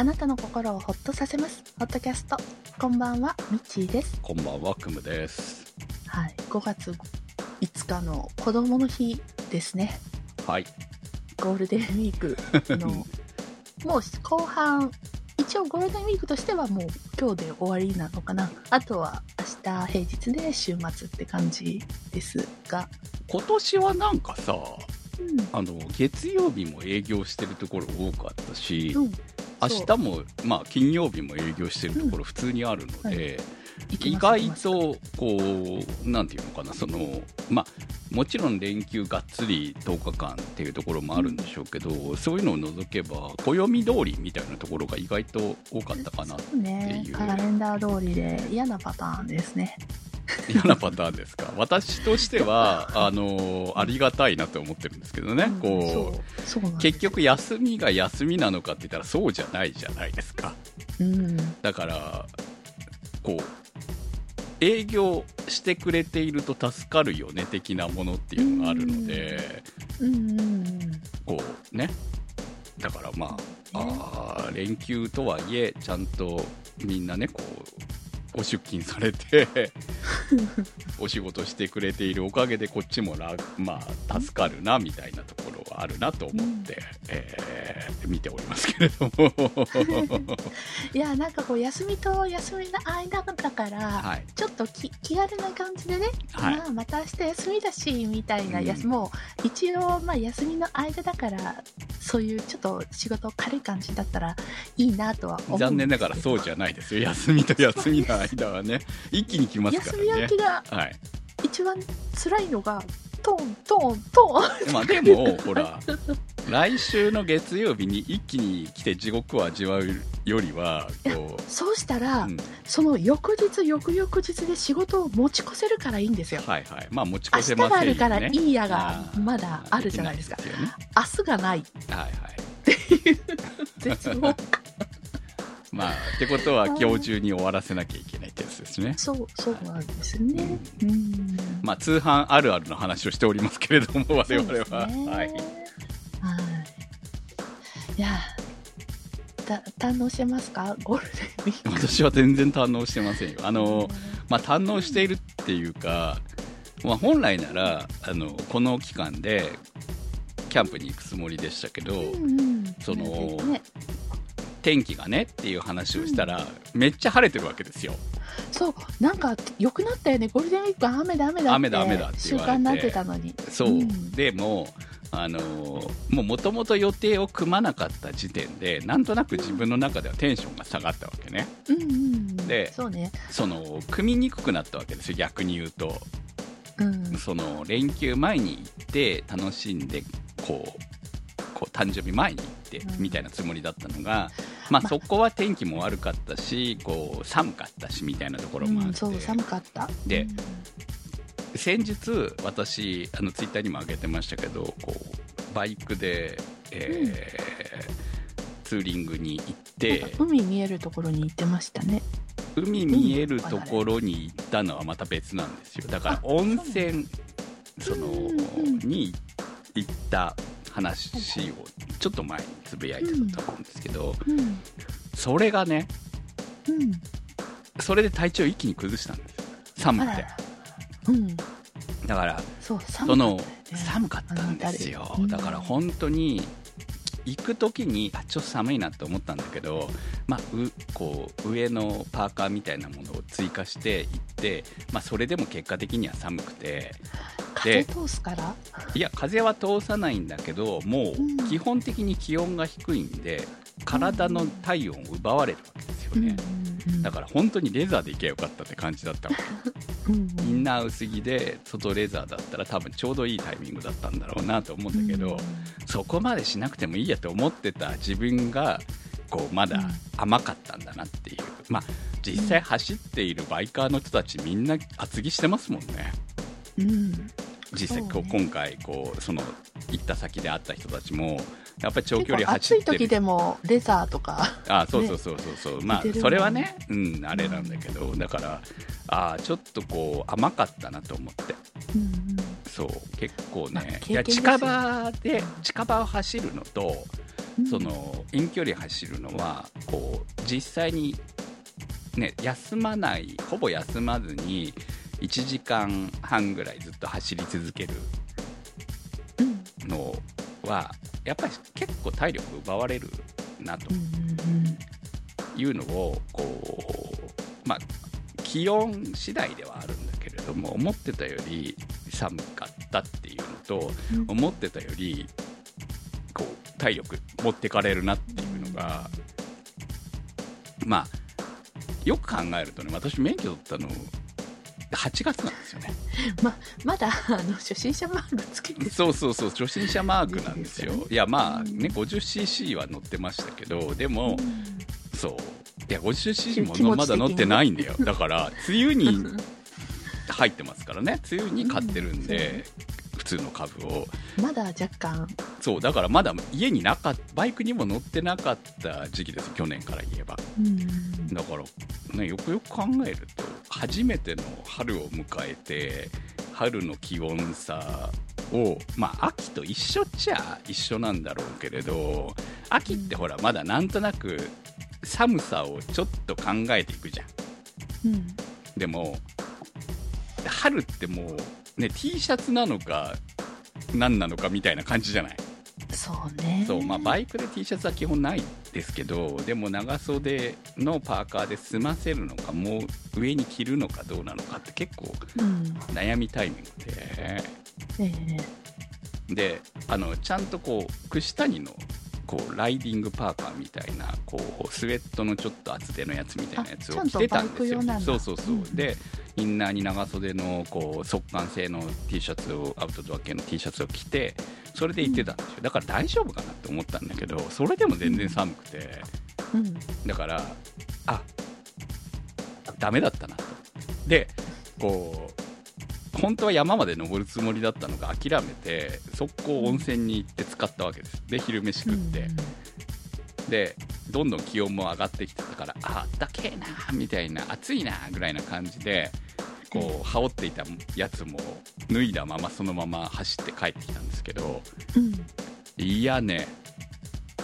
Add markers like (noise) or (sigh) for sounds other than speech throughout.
あなたの心をほっとさせます。ホットキャスト。こんばんはみっちーです。こんばんは、くむです。はい。5月5日の子供の日ですね。はい。ゴールデンウィークの。(laughs) もう後半一応ゴールデンウィークとしてはもう今日で終わりなのかな。あとは明日平日で週末って感じですが。今年はなんかさ、うん。あの、月曜日も営業してるところ多かったし、うん明日も、まあ、金曜日も営業してるところ普通にあるので、意外と、こう、なんていうのかな、その、まあ、もちろん連休がっつり10日間っていうところもあるんでしょうけど、そういうのを除けば、暦通りみたいなところが意外と多かったかな。っていうカレンダー通りで嫌なパターンですね嫌なパターンですか？(laughs) 私としては、あの、ありがたいなと思ってるんですけどね。こう、結局休みが休みなのかって言ったらそうじゃないじゃないですかうんだからこう営業してくれていると助かるよね的なものっていうのがあるのでこうね。だからまああー連休とはいえちゃんとみんなねこうご出勤されてお仕事してくれているおかげでこっちも楽まあ助かるなみたいなところはあるなと思って、えー見ておりますけれども。(laughs) いやなんかこう休みと休みの間だから、はい。ちょっとき気軽な感じでね、はい。まあ、また明日休みだしみたいな、うん。もう一応まあ休みの間だからそういうちょっと仕事軽い感じだったらいいなとは思うんですけど。残念ながらそうじゃないですよ。休みと休みの間はね一気に来ますか休み明らねけがはい。一番辛いのがトントントン。まあでもほら来週の月曜日に一気に来て地獄を味わうよりはこうそうしたら、うん。その翌日翌々日で仕事を持ち越せるからいいんですよ。はいはい。まあ持ち越せませんよね。があるからいいやがまだあるじゃないですか。ね。明日がない。はいはい。(laughs) 絶望まあってことは今日中に終わらせなきゃいけないってやつですね。そうそうなんですね。うん。まあ通販あるあるの話をしておりますけれども我々は、はい。はい。いやた堪能してますか？ゴールデンウィーク。私は全然堪能してませんよ。あのまあ、堪能しているっていうか、まあ、本来ならあのこの期間でキャンプに行くつもりでしたけど、うんうん。そのね天気がねっていう話をしたら、めっちゃ晴れてるわけですよ。そうなんか良くなったよね。ゴールデンウィークは雨だ雨だって雨だ雨だって習慣になってたのに。そう、ん。でもあのもう元々予定を組まなかった時点でなんとなく自分の中ではテンションが下がったわけね。うんうんうん。でそうね。その組みにくくなったわけですよ。逆に言うと。うん。その連休前に行って楽しんでこうこう誕生日前に行ってうんみたいなつもりだったのが、まあ、まそこは天気も悪かったしこう寒かったしみたいなところもあって、うんそう寒かった。でうん。先日私あのツイッターにも上げてましたけどこうバイクで、えーツーリングに行って海見えるところに行ってましたね。海見えるところに行ったのはまた別なんですよ。だからあ温泉そのうんうん。に行った話をちょっと前につぶやいてたと思うんですけどうん。それがねうん。それで体調一気に崩したんです。よ寒くて。うん。だからそう寒そのね寒かったんですよ。うん。だから本当に行く時にあちょっと寒いなって思ったんだけど、まあ、うこう上のパーカーみたいなものを追加して行って、まあ、それでも結果的には寒くて風通すから？いや風は通さないんだけどもう基本的に気温が低いんで体の体温を奪われるわけですよね、だから本当にレザーで行けばよかったって感じだったわけ。ら、(laughs) うん。インナー薄着で外レザーだったら多分ちょうどいいタイミングだったんだろうなと思うんだけど、そこまでしなくてもいいやと思ってた自分がこうまだ甘かったんだなっていう、まあ実際走っているバイカーの人たちみんな厚着してますもんね。うんうん実際こう今回こうその行った先で会った人たちもやっぱり長距離走ってる。暑い時でもレザーとかあそうそうそうそうそう、まあそれはねうんあれなんだけどだからあちょっとこう甘かったなと思って。うんうん。そう結構まあね。いや近場で近場を走るのとうん。その遠距離走るのはこう実際に、ね、休まないほぼ休まずに1時間半ぐらいずっと走り続けるのはやっぱり結構体力奪われるなというのをこう、まあ、気温次第ではあるんだけれども思ってたより寒かったっていうのと思ってたよりこう体力持ってかれるなっていうのがまあよく考えるとね私免許取ったの8月なんですよね。(laughs) まだあの初心者マークつけてそうそうそう初心者マークなんですよ。いいですよねいやまあうんね 50cc は乗ってましたけどでも、うんそう。いや 50cc も気持ち的にまだ乗ってないんだよ。だから梅雨に (laughs) 入ってますからね。梅雨に買ってるんで、普通の株を。まだ若干。そうだからまだ家になかっバイクにも乗ってなかった時期です。去年から言えば。うん。だから、ね、よくよく考えると初めての春を迎えて春の気温差をまあ秋と一緒っちゃ一緒なんだろうけれど秋ってほらまだなんとなく寒さをちょっと考えていくじゃん。うん。でも春ってもうね T シャツなのか何なのかみたいな感じじゃない？そうね。そうまあバイクで T シャツは基本ないですけどでも長袖のパーカーで済ませるのかもう上に着るのかどうなのかって結構うん。悩みタイミングで。ええであのちゃんとこう串谷のこうライディングパーカーみたいなこうスウェットのちょっと厚手のやつみたいなやつを着てたんですよ。そうそうそう、うんでインナーに長袖のこう速乾性の T シャツをアウトドア系の T シャツを着てそれで行ってたんですよ。だから大丈夫かなって思ったんだけどそれでも全然寒くて。うん。だからあダメだったなと。でこう本当は山まで登るつもりだったのが諦めて速攻温泉に行って使ったわけです。で昼飯食って、でどんどん気温も上がってきてたからああったけえなみたいな暑いなぐらいな感じでこう羽織っていたやつも脱いだままそのまま走って帰ってきたんですけどうん。いやね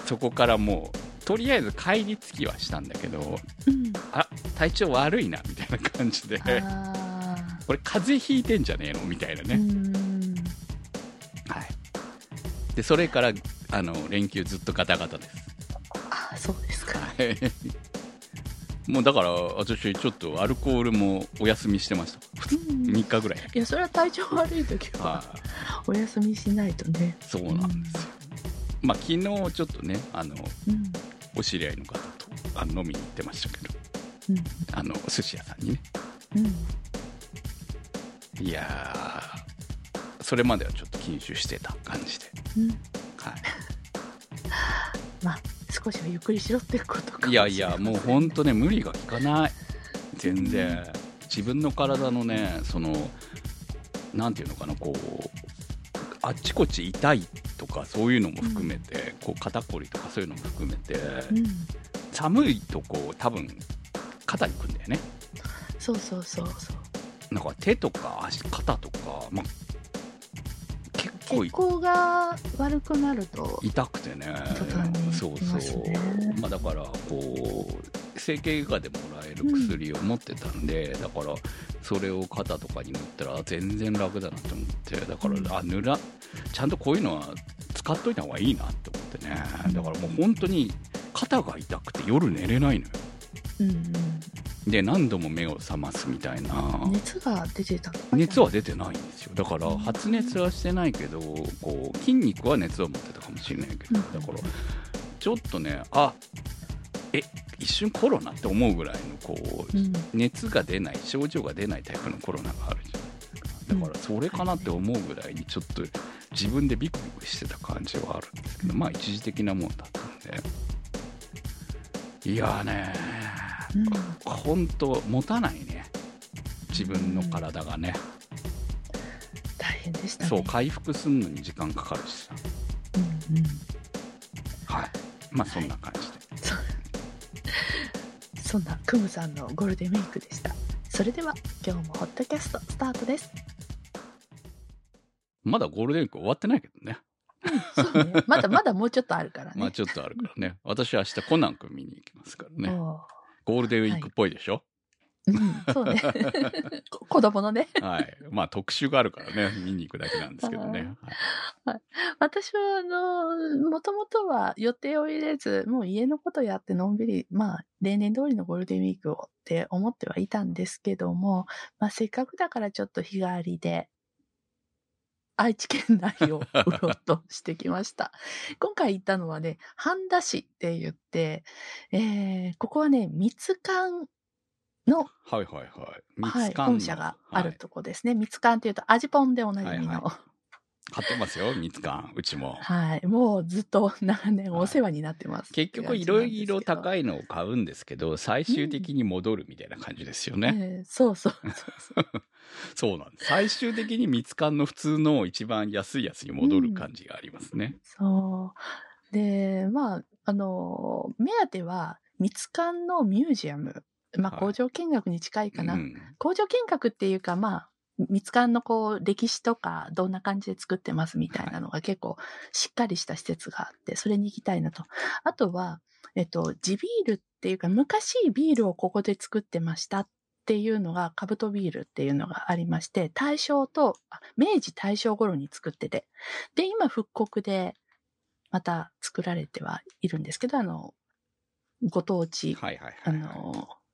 そこからもうとりあえず帰り着きはしたんだけどうん。あ体調悪いなみたいな感じであこれ風邪ひいてんじゃねえの？みたいなね、ん。はい。でそれからあの連休ずっとガタガタです。あそうですか。はい。もうだから私ちょっとアルコールもお休みしてました。うん。3日ぐらい。いやそれは体調悪い時ははい。お休みしないとね。そうなんですよ、まあ昨日ちょっとねあのうんお知り合いの方とあの飲みに行ってましたけど。うん。あの寿司屋さんにね。うんいやー。それまではちょっと禁酒してた感じで、うん。はい、(laughs) まあ少しはゆっくりしろってことかもい。やいやもう本当ね無理が効かない。全然。自分の体のねそのなんていうのかなこうあっちこっち痛いとかそういうのも含めて、こう肩こりとかそういうのも含めて、うん。寒いとこう多分肩にくんだよね。そうそうそうそうなんか手とか足肩とか、まあ、結構血行が悪くなると痛くてね。途端にそうそう、ねまあ、だからこう整形外科でもらえる薬を持ってたんで、だからそれを肩とかに塗ったら全然楽だなと思ってだから、うん。あ塗らちゃんとこういうのは使っといた方がいいなって思ってね。だからもう本当に肩が痛くて夜寝れないのよ。うんで何度も目を覚ますみたいな。うん熱が出てた熱は出てないんですよ。だからうん。発熱はしてないけどこう筋肉は熱を持ってたかもしれないけどうん。だからちょっとねあえ一瞬コロナって思うぐらいのこううん。熱が出ない症状が出ないタイプのコロナがあるじゃないだからそれかなって思うぐらいにちょっと自分でビクビクしてた感じはあるんですけどまあ一時的なもんだったんで。いやーねうん本当持たないね。自分の体がね、大変でしたね。そう回復するのに時間かかるしさ。うんうん。はい。まあそんな感じで、そうそんなクムさんのゴールデンウィークでした。それでは今日もホットキャストスタートです。まだゴールデンウィーク終わってないけどね。そうね。まだまだもうちょっとあるからね。(laughs) まあちょっとあるからね。私は明日コナン君見に行きますからね。ゴールデンウィークっぽいでしょ、うん、そうね。(laughs) こ子供のね。はい。まあ特集があるからね、見に行くだけなんですけどね。はい私は、あの、もともとは予定を入れず、もう家のことやってのんびり、まあ、例年通りのゴールデンウィークをって思ってはいたんですけども、まあ、せっかくだからちょっと日帰りで、愛知県内を (laughs) うろうとしてきました。今回行ったのはね、半田市って言って、えー、ここはね、蜜柑の、はいはいはい。はい、本社があるはいとこですね。蜜柑っていうと味ポンでおなじみの。はい買ってますよ、蜜柑。うちも。はい。もうずっと長年お世話になってます。結局いろいろい。高いのを買うんですけど、最終的に戻るみたいな感じですよね。えーそうそうそうそう。(laughs) そうなんです。最終的に蜜柑の普通の一番安いやつに戻る感じがありますね。そう。で、まあ、あの、目当ては、蜜柑のミュージアム。まあ、はい工場見学に近いかな。うん工場見学っていうか、まあ、蜜柑のこう、歴史とか、どんな感じで作ってますみたいなのが結構しっかりした施設があって、それに行きたいなと。あとは、えっと、地ビールっていうか、昔ビールをここで作ってましたっていうのが、カブトビールっていうのがありまして、大正と、あ明治大正頃に作ってて、で、今復刻で、また作られてはいるんですけど、あの、ご当地、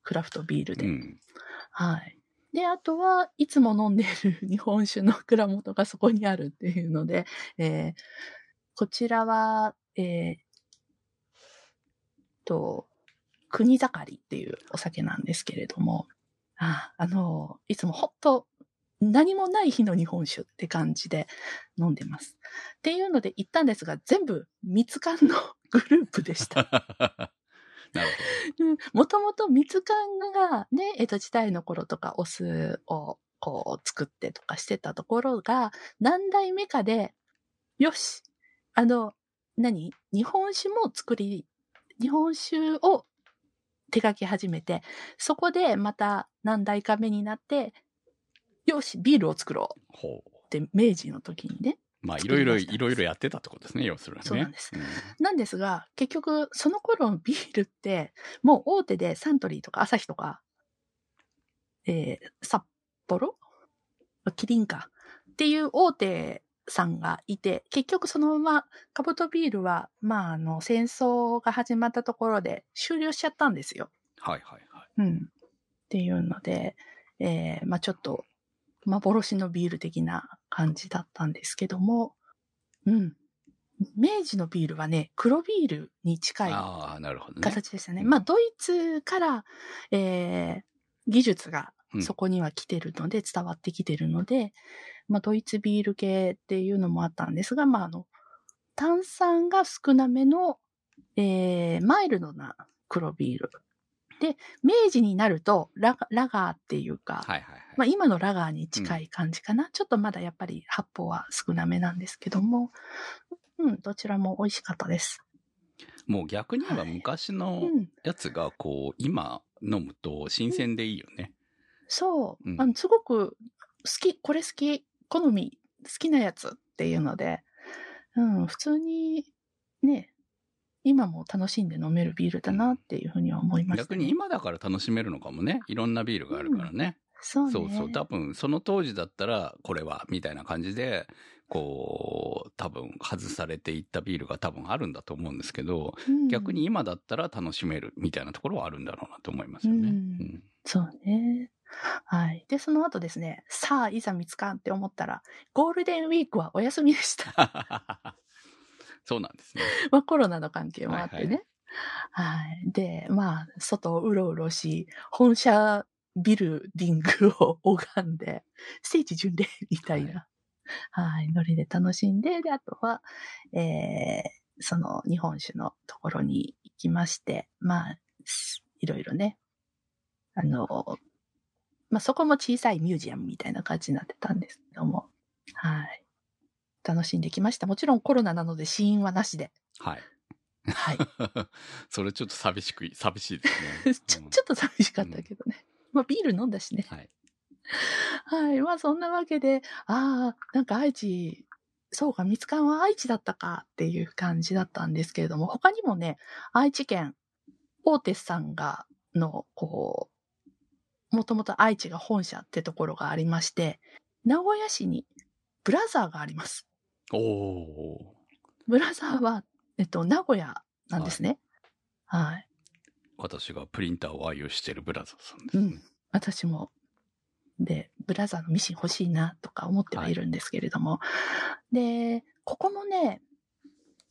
クラフトビールで。うん。はい。で、あとはいつも飲んでいる日本酒の蔵元がそこにあるっていうので、えーこちらは、えーと、国盛りっていうお酒なんですけれども、ああの、いつもほんと何もない日の日本酒って感じで飲んでます。っていうので行ったんですが、全部蜜柑のグループでした。(laughs) なるもともと蜜柑がね、江戸時代の頃とかお酢をこう作ってとかしてたところが、何代目かで、よし、あの、何？日本酒も作り、日本酒を手掛け始めて、そこでまた何代か目になって、よし、ビールを作ろう。って明治の時にね。まあ、いろいろ、いろいろやってたってことですね、要するにね。そうなんですんなんですが、結局、その頃のビールって、もう大手でサントリーとかアサヒとか、えー、札幌キリンか。っていう大手さんがいて、結局そのまま、カブトビールは、まあ、あの、戦争が始まったところで終了しちゃったんですよ。はいはいはい。うん。っていうので、えー、まあちょっと、幻のビール的な感じだったんですけども、うん。明治のビールはね、黒ビールに近い。形でしたね。うんまあドイツから、えー、技術がうんそこには来てるので、伝わってきてるので、まあドイツビール系っていうのもあったんですが、まああの、炭酸が少なめの、えー、マイルドな黒ビール。で、明治になるとラガラガーっていうか、はいはいはい。まあ今のラガーに近い感じかな。ちょっとまだやっぱり発泡は少なめなんですけども、うん、どちらも美味しかったです。もう逆に言えば昔のうん。やつがこう、今飲むと新鮮でいいよね。そう、うんあのすごく好き、これ好き、好み、好きなやつっていうので、うん、普通にね、今も楽しんで飲めるビールだなっていうふうには思いました、逆に今だから楽しめるのかもね。いろんなビールがあるからね。そうね。そうそう。多分その当時だったらこれはみたいな感じで、こう、多分外されていったビールが多分あるんだと思うんですけど、うん逆に今だったら楽しめるみたいなところはあるんだろうなと思いますよね。うんうんそうね。はい。で、その後ですね、さあ、いざ見つかんって思ったら、ゴールデンウィークはお休みでした。(laughs) そうなんですね。まあコロナの関係もあってね。ははいで、まあ、外をうろうろし、本社ビルディングを拝んで、聖地巡礼みたいな、はい、ノリで楽しんで、で、あとは、えー、その日本酒のところに行きまして、まあ、すいろいろね、あの、まあそこも小さいミュージアムみたいな感じになってたんですけども、はい。楽しんできました。もちろんコロナなので死因はなしで。はい。はい。(laughs) それちょっと寂しく、寂しいですね。(laughs) ちょ、うんちょっと寂しかったけどね。まあ、ビール飲んだしね。はい。はい。まあ、そんなわけで、ああ、なんか愛知、そうか、三つ館は愛知だったかっていう感じだったんですけれども、他にもね、愛知県、大手さんが、の、こう、もともと愛知が本社ってところがありまして、名古屋市にブラザーがあります。おおブラザーは、えっと、名古屋なんですね。はい。私がプリンターを愛用しているブラザーさんです、ねうん私も。で、ブラザーのミシン欲しいなとか思ってはいるんですけれども。で、ここもね、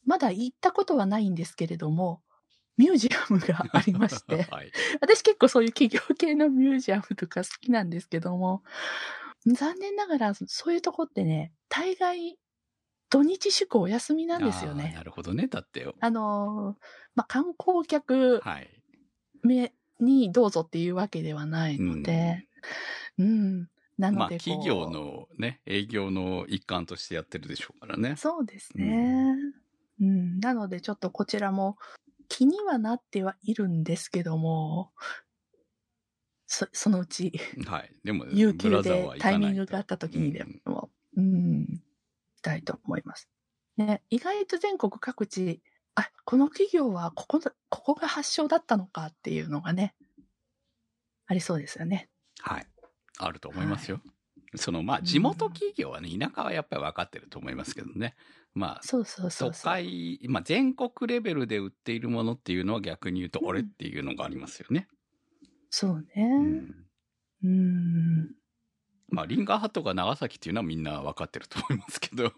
まだ行ったことはないんですけれども、ミュージアムがありまして、(laughs) はい。私結構そういう企業系のミュージアムとか好きなんですけども、残念ながらそういうとこってね、大概土日祝お休みなんですよね。なるほどね。だって、あのーまあ、観光客はい。めにどうぞっていうわけではないので、うん。なまあ、のでこう、企業のね、営業の一環としてやってるでしょうからね。そうですね。うん。なので、ちょっとこちらも気にはなってはいるんですけども、そそのうち、はい。でも、有給でタイミングがあった時にでも、うん、したいと思います。ね、意外と全国各地、あ、この企業はここだ、ここが発祥だったのかっていうのがね、ありそうですよね。はい。あると思いますよ。その、まあ、地元企業はね、田舎はやっぱり分かってると思いますけどね。まあ、そうそうそう都。会、まあ、全国レベルで売っているものっていうのは逆に言うと、うん俺っていうのがありますよね。そううね。ん。うん。まあ、リンガーハットが長崎っていうのはみんな分かってると思いますけど。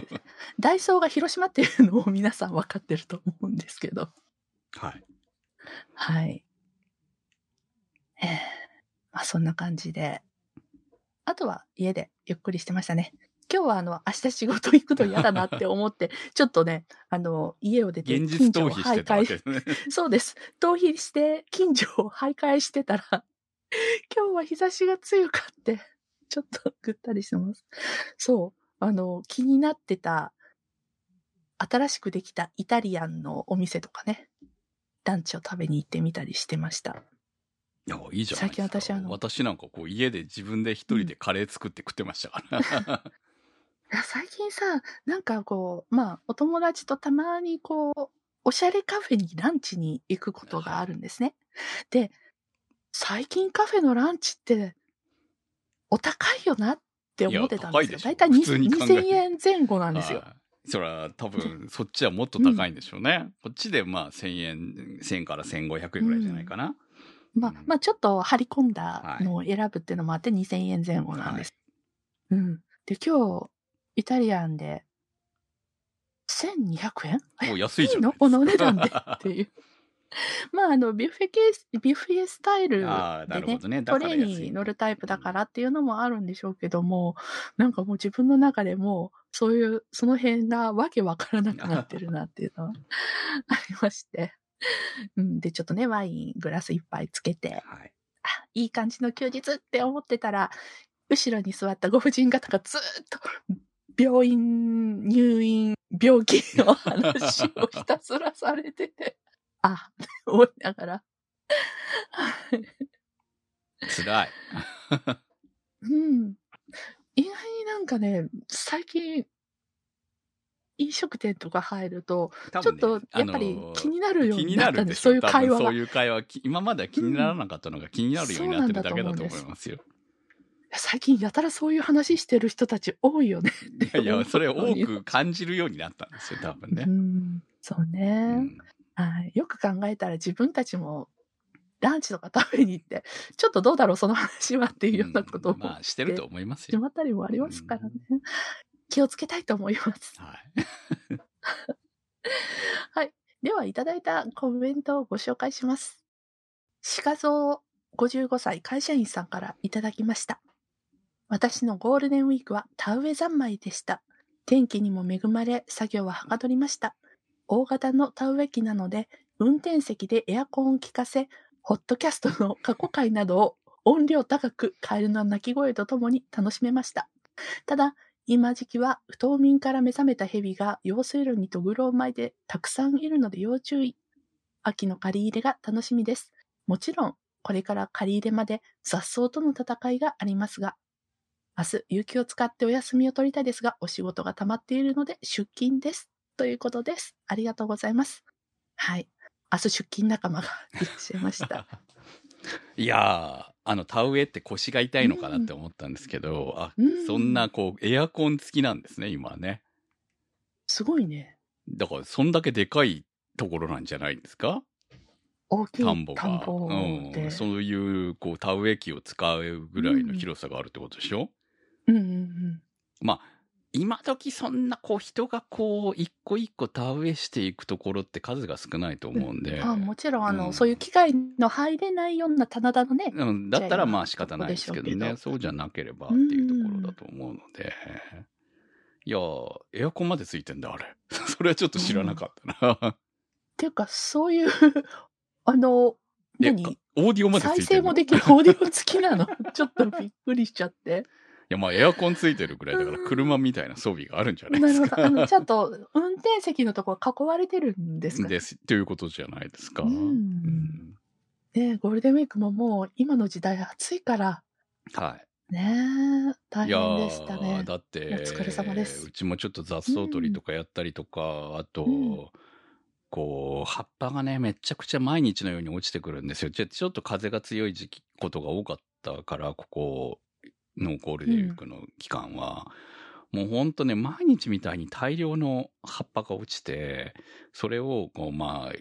(laughs) ダイソーが広島っていうのを皆さん分かってると思うんですけど。はい。はい。ええまあそんな感じで。あとは家でゆっくりしてましたね。今日はあの、明日仕事行くの嫌だなって思って、(laughs) ちょっとね、あの、家を出て現実逃避してたわ徊けですね。そうです。逃避して近所を徘徊してたら、今日は日差しが強かって、ちょっとぐったりしてます。(laughs) そう。あの、気になってた、新しくできたイタリアンのお店とかね、ランチを食べに行ってみたりしてました。いや、いいじゃないですか。最近私あの私なんかこう家で自分で一人でカレー作って食ってましたから。(laughs) 最近さ、なんかこう、まあ、お友達とたまにこう、おしゃれカフェにランチに行くことがあるんですね。で、最近カフェのランチって、お高いよなって思ってたんですよ。いや高いでしょだいたい普通に考えて2000円前後なんですよ。はいそら、多分、そっちはもっと高いんでしょうね。こっちでまあ、1000円、1000から1500円ぐらいじゃないかな。まあうん、まあちょっと張り込んだのを選ぶっていうのもあって2000円前後なんです。うん。で、今日、イタリアンで、1200円？もう安いじゃいいないの？このお値段でっていう。(laughs) まあ、あの、ビュッフェケース、ビュッフェスタイルでああ、なるほね、どね。だトレーから安いに乗るタイプだからっていうのもあるんでしょうけども、なんかもう自分の中でも、そういう、その辺がわけわからなくなってるなっていうのは (laughs) ありまして。うん、で、ちょっとね、ワイングラス一杯つけて、はい。あ、いい感じの休日って思ってたら、後ろに座ったご婦人方がずーっと、病院、入院、病気の話をひたすらされてて、あ、(laughs) 思いながら。辛い。うん。意外になんかね、最近、飲食店とか入ると、多ちょっとやっぱり気になるよう気にになったんでそういう会話そういう会話き今までは気にならなかったのが気になるようになってるだけだと思いますよ。最近やたらそういう話してる人たち多いよね。(laughs) いやいや、それ (laughs) を多く感じるようになったんですよ、多分ねう。ん、そうね。うんはい。よく考えたら自分たちもランチとか食べに行って、ちょっとどうだろう、その話はっていうようなことをうんまあ、してると思いますよ。しまったりもありますからね。気をつけたいと思います。はい。はい。では、いただいたコメントをご紹介します。鹿蔵55歳会社員さんからいただきました。私のゴールデンウィークは田植え三昧でした。天気にも恵まれ、作業ははかどりました。大型の田植え機なので、運転席でエアコンを効かせ、ホットキャストの過去回などを音量高くカエルの鳴き声とともに楽しめました。ただ、今時期は不冬眠から目覚めた蛇が用水路にとぐろを巻いてたくさんいるので要注意。秋の借り入れが楽しみです。もちろん、これから借り入れまで雑草との戦いがありますが、明日、有給を使ってお休みを取りたいですが、お仕事が溜まっているので出勤です。ということです。ありがとうございます。はい。明日出勤仲間がいらっしゃいました。(laughs) いやー、あの、田植えって腰が痛いのかなって思ったんですけど、あ、うんそんな、こう、エアコン付きなんですね、今ね。すごいね。だから、そんだけでかいところなんじゃないんですか？大きい田んぼが。うん。そういう、こう、田植え機を使うぐらいの広さがあるってことでしょ、うんうんうん。まあ、今時そんなこう人がこう一個一個田植えしていくところって数が少ないと思うんで、あもちろん、あの、うん。そういう機械の入れないような棚田のね、うん、だったらまあ仕方ないですけどね。そうじゃなければっていうところだと思うので、いやエアコンまでついてんだあれ。(laughs) それはちょっと知らなかったな、っていうか、そういう、(laughs) あの、え何？オーディオまでつ再いてるの？い生もできるオーディオ付きなの？(laughs) ちょっとびっくりしちゃって。やまあエアコンついてるぐらいだから車みたいな装備があるんじゃないなるほど。ですかあの、ちゃんと運転席のところ囲われてるんですか？です。ということじゃないですか、うん。うん。ねゴールデンウィークももう今の時代暑いから、はい。ね大変でしたーね。だってお疲れ様です。うちもちょっと雑草取りとかやったりとか、あと、うんこう葉っぱがねめちゃくちゃ毎日のように落ちてくるんですよ。ちょちょっと風が強い時期ことが多かったからここのゴールデンウィークの期間は、もうほんとね毎日みたいに大量の葉っぱが落ちてそれをこうまあ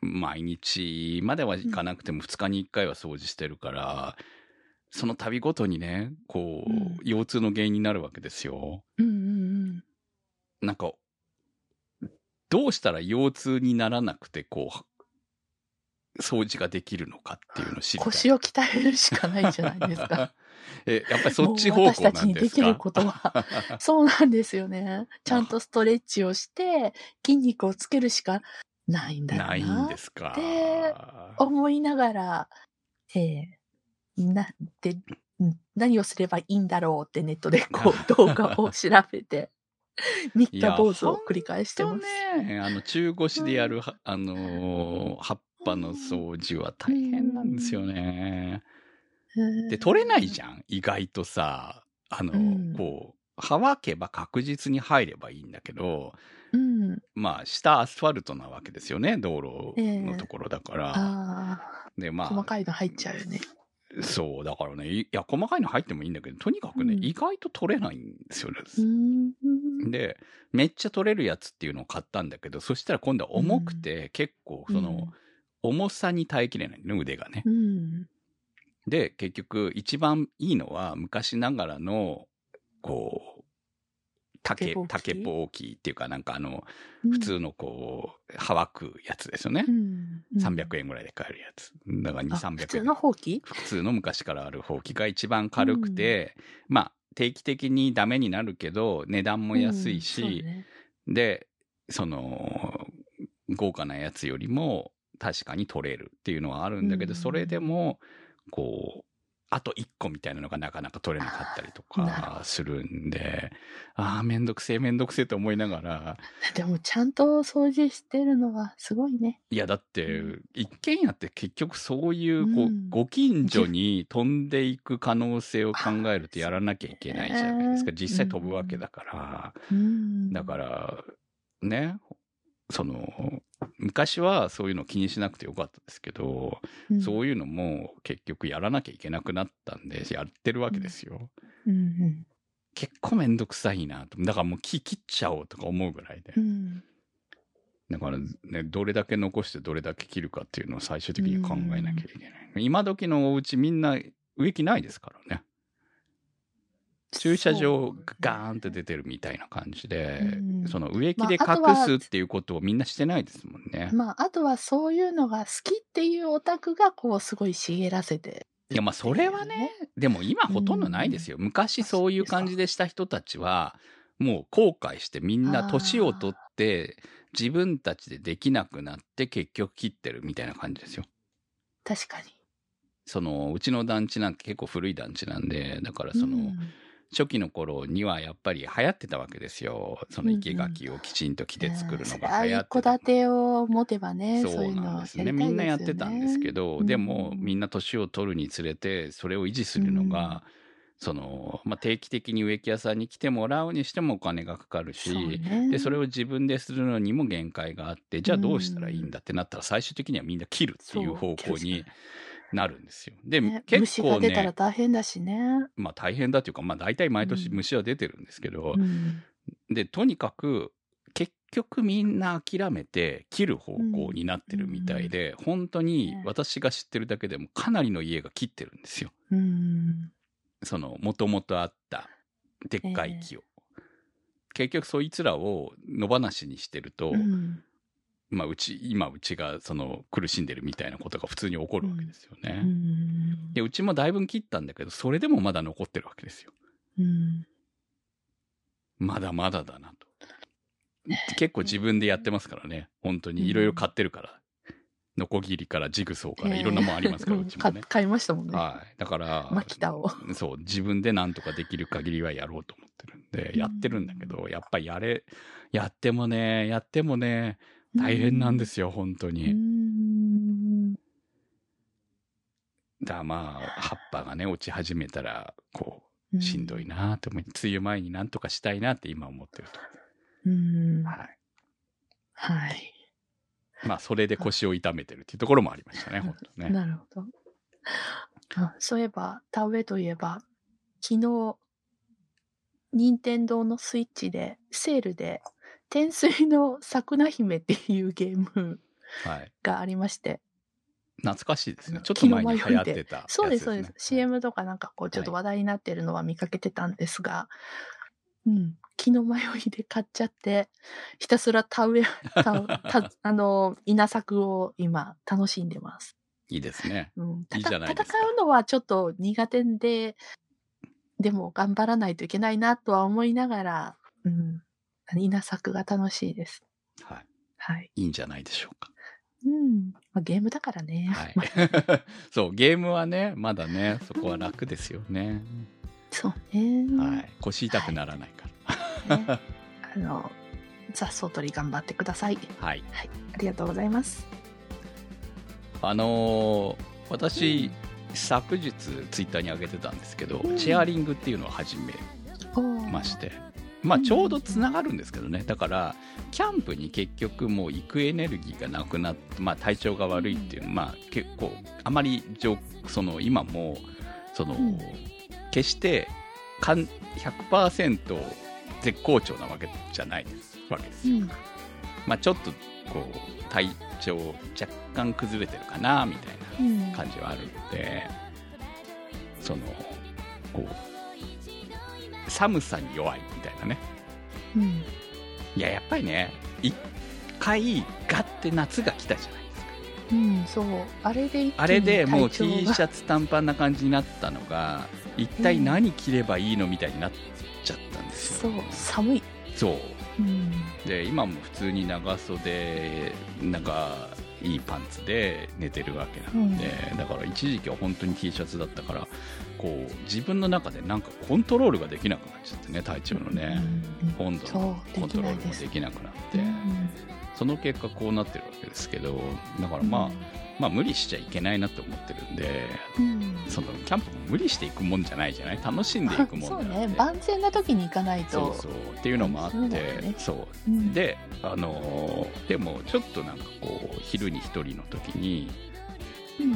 毎日まではいかなくても2日に1回は掃除してるから、その度ごとにね、こう、うん腰痛の原因になるわけですよ。うんうんうん。なんか、どうしたら腰痛にならなくて、こう、掃除ができるのかっていうのを知りたい。腰を鍛えるしかないじゃないですか。え、やっぱりそっち方もう私たち向なんですか？にできることは、(laughs) そうなんですよね。ちゃんとストレッチをして、(laughs) 筋肉をつけるしかないんだよな。ないんですか。で思いながら、ええな、で、ん何をすればいいんだろうってネットでこう (laughs) 動画を調べて、三日坊主を繰り返してとます。ね、あの、中腰でやるは、あのー葉っぱの掃除は大変なんですよね。で、取れないじゃん、意外とさ。あの、うんこう、乾けば確実に入ればいいんだけど、うん。まあ、下アスファルトなわけですよね、道路のところだから。ああ、で、まあ、細かいの入っちゃうよね。そう、だからね、いいや、細かいの入ってもいいんだけど、とにかくね、うん意外と取れないんですよね。うん。で、めっちゃ取れるやつっていうのを買ったんだけど、そしたら今度は重くて、結構、その、重さに耐えきれないの、腕がねう。ん。で、結局、一番いいのは、昔ながらの、こう、竹竹ぼう、き？っていうか、なんかあの、うん普通のこう、乾くやつですよねう。ん。300円ぐらいで買えるやつ。だから2、あ300円。普通のほうき？普通の昔からあるほうきが一番軽くて、まあ、定期的にダメになるけど、値段も安いし、で、その、豪華なやつよりも確かに取れるっていうのはあるんだけど、うんそれでも、こう、あと1個みたいなのがなかなか取れなかったりとかするんで、ああ、めんどくせえめんどくせえと思いながら、でもちゃんと掃除してるのはすごいね。いや、だってう、一軒家って結局そういう、こう、うんご近所に飛んでいく可能性を考えるとやらなきゃいけないじゃないですか。ね実際飛ぶわけだから。うん。だから、ね、その、昔はそういうの気にしなくてよかったですけど、うん、そういうのも結局やらなきゃいけなくなったんで、やってるわけですよ。うんうん。結構めんどくさいなと。だからもう木切っちゃおうとか思うぐらいでう。ん。だからね、どれだけ残してどれだけ切るかっていうのを最終的に考えなきゃいけない。今時のお家みんな植木ないですからね。駐車場がガーンって出てるみたいな感じで、うんその植木で隠すっていうことをみんなしてないですもんね。まあ、あとはそういうのが好きっていうオタクが、こう、すごい茂らせて。いやまあそれはね、でも今ほとんどないですよ。昔そういう感じでした人たちは、もう後悔してみんな年を取って自分たちでできなくなって結局切ってるみたいな感じですよ。確かに。そのうちの団地なんて結構古い団地なんで、だからその、うん初期の頃にはやっぱり流行ってたわけですよ。その生垣をきちんと木で作るのが流行って一戸た。建てを持てばね、そうなんですね。みんなやってたんですけど、うんでもみんな年を取るにつれて、それを維持するのが、その、まあ、定期的に植木屋さんに来てもらうにしてもお金がかかるし、ね。でそれを自分でするのにも限界があってじゃあどうしたらいいんだってなったら最終的にはみんな切るっていう方向になるんですよ。で、ね、結虫が構出たらね、大変だしね。まあ大変だというか、まあ大体毎年うん虫は出てるんですけど、うん。で、とにかく結局みんな諦めて切る方向になってるみたいで、本当にね私が知ってるだけでもかなりの家が切ってるんですよ。うん。その、もともとあったでっかい木を。結局そいつらを野放しにしてると、うん。まあうち、今うちがその苦しんでるみたいなことが普通に起こるわけですよね。うんで、うちもだいぶ切ったんだけど、それでもまだ残ってるわけですよ。うん。まだまだだなと。(laughs) 結構自分でやってますからね。本当にいろいろ買ってるから。ノコギリからジグソーからいろんなもんありますから、ううんちもね。か買いましたもんね。はい。だから、マキタを。そう、自分でなんとかできる限りはやろうと思ってるんで、やってるんだけど、やっぱりやれ、やってもね、やってもね、大変なんですよ、本当うに。ん。だまあ、葉っぱがね、落ち始めたら、こう、しんどいなと思い、梅雨前になんとかしたいなって今思ってるうん。と。はい。はい。まあ、それで腰を痛めてるっていうところもありましたね、本当ね。なるほど。あそういえば、田植えといえば、昨日、任天堂のスイッチで、セールで、天水の桜姫っていうゲームはい。がありまして、懐かしいですね。ちょっと前に流行ってたね。そうです、そうです。。CM とかなんかこう、ちょっとは話題になってるのは見かけてたんですが、うん、気の迷いで買っちゃって、ひたすら田植え、(laughs) あの、稲作を今楽しんでます。いいですね。うん、たい戦うのはちょっと苦手で、でも頑張らないといけないなとは思いながら、うん、稲作が楽しいです。はい。はい。いいんじゃないでしょうか。うん。まあ、ゲームだからね。はい。(laughs) そう、ゲームはね、まだね、そこは楽ですよね。そうね。はい。腰痛くならないから。ねあの、雑草取り頑張ってください。はい。はい。ありがとうございます。あのー私、昨日ツイッターに上げてたんですけど、うんチェアリングっていうのを始めまして、まあちょうどつながるんですけどね、だから、キャンプに結局もう行くエネルギーがなくなって、まあ体調が悪いっていう、まあ結構、あまり上、その今も、その、うん決してかん100%絶好調なわけじゃないですわけですよ。うん。まあちょっと、こう、体調若干崩れてるかな、みたいな。うん。感じはあるのでそのこう寒さに弱いみたいなねうん。いややっぱりね一回ガッて夏が来たじゃないですかうん、そう。あれであれでもう T がシャツ短パンな感じになったのが一体何着ればいいのみたいになっちゃったんですよそう、寒い。そううん。で今も普通に長袖長いパンツで寝てるわけなので、だから一時期は本当に T シャツだったからこう自分の中でなんかコントロールができなくなっちゃってね体調のね、うん。温度のコントロールもできなくなって、うん。その結果こうなってるわけですけどだからまあ、まあ無理しちゃいけないなって思ってるんでうん。そのキャンプも無理していくもんじゃないじゃない？楽しんでいくもん (laughs) そうね。万全な時に行かないと。そうそうっていうのもあってそうね。そう。うん。で、あのーでもちょっとなんかこう昼に一人の時に、うん。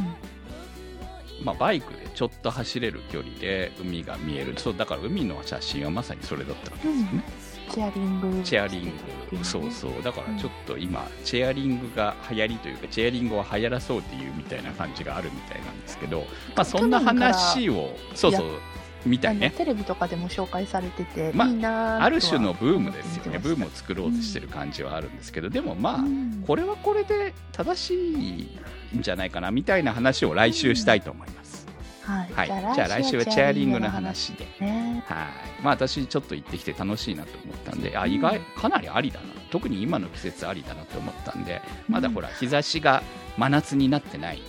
まあ、バイクでちょっと走れる距離で海が見える。そうだから海の写真はまさにそれだったわけですよね、チェアリングチェアリングねそうそう。だからちょっと今、チェアリングが流行りというかチェアリングを流行らそうっていうみたいな感じがあるみたいなんですけど、まあ、そんな話をそうそうみたいね。テレビとかでも紹介されてて、まあいいなある種のブームですよね。ブームをを作ろうとしてる感じはあるんですけど、でもまあ、うん。これはこれで正しいんじゃないかなみたいな話を来週したいと思います。はい、はい、じゃあ来週はチェアリングの話で。ねはい。まあ私ちょっと行ってきて楽しいなと思ったんで、あ、意外、かなりありだな。特に今の季節ありだなと思ったんで、まだほら、日差しが真夏になってない。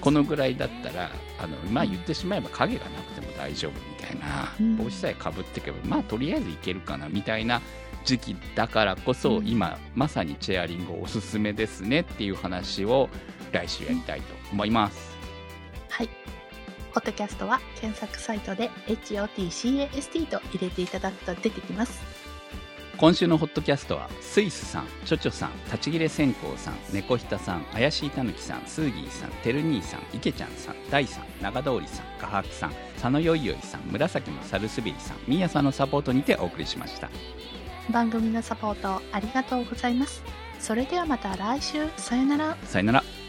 このぐらいだったら、あの、まあ言ってしまえば影がなくても大丈夫みたいな、うん帽子さえかぶってけば、まあとりあえずいけるかなみたいな時期だからこそ、うん今、まさにチェアリングおすすめですねっていう話を来週やりたいと思います。はいホットキャストは検索サイトで HOTCAST と入れていただくと出てきます。今週のホットキャストはスイスさんチョチョさん立ち切れ線香さん猫ひたさん怪しいたぬきさんスーギーさんてる兄さんいけちゃんさん大さん長通りさん画伯さん佐野よいよいさん紫のサルスベリさんみやさんのサポートにてお送りしました番組のサポートありがとうございます。それではまた来週、さよなら。さよなら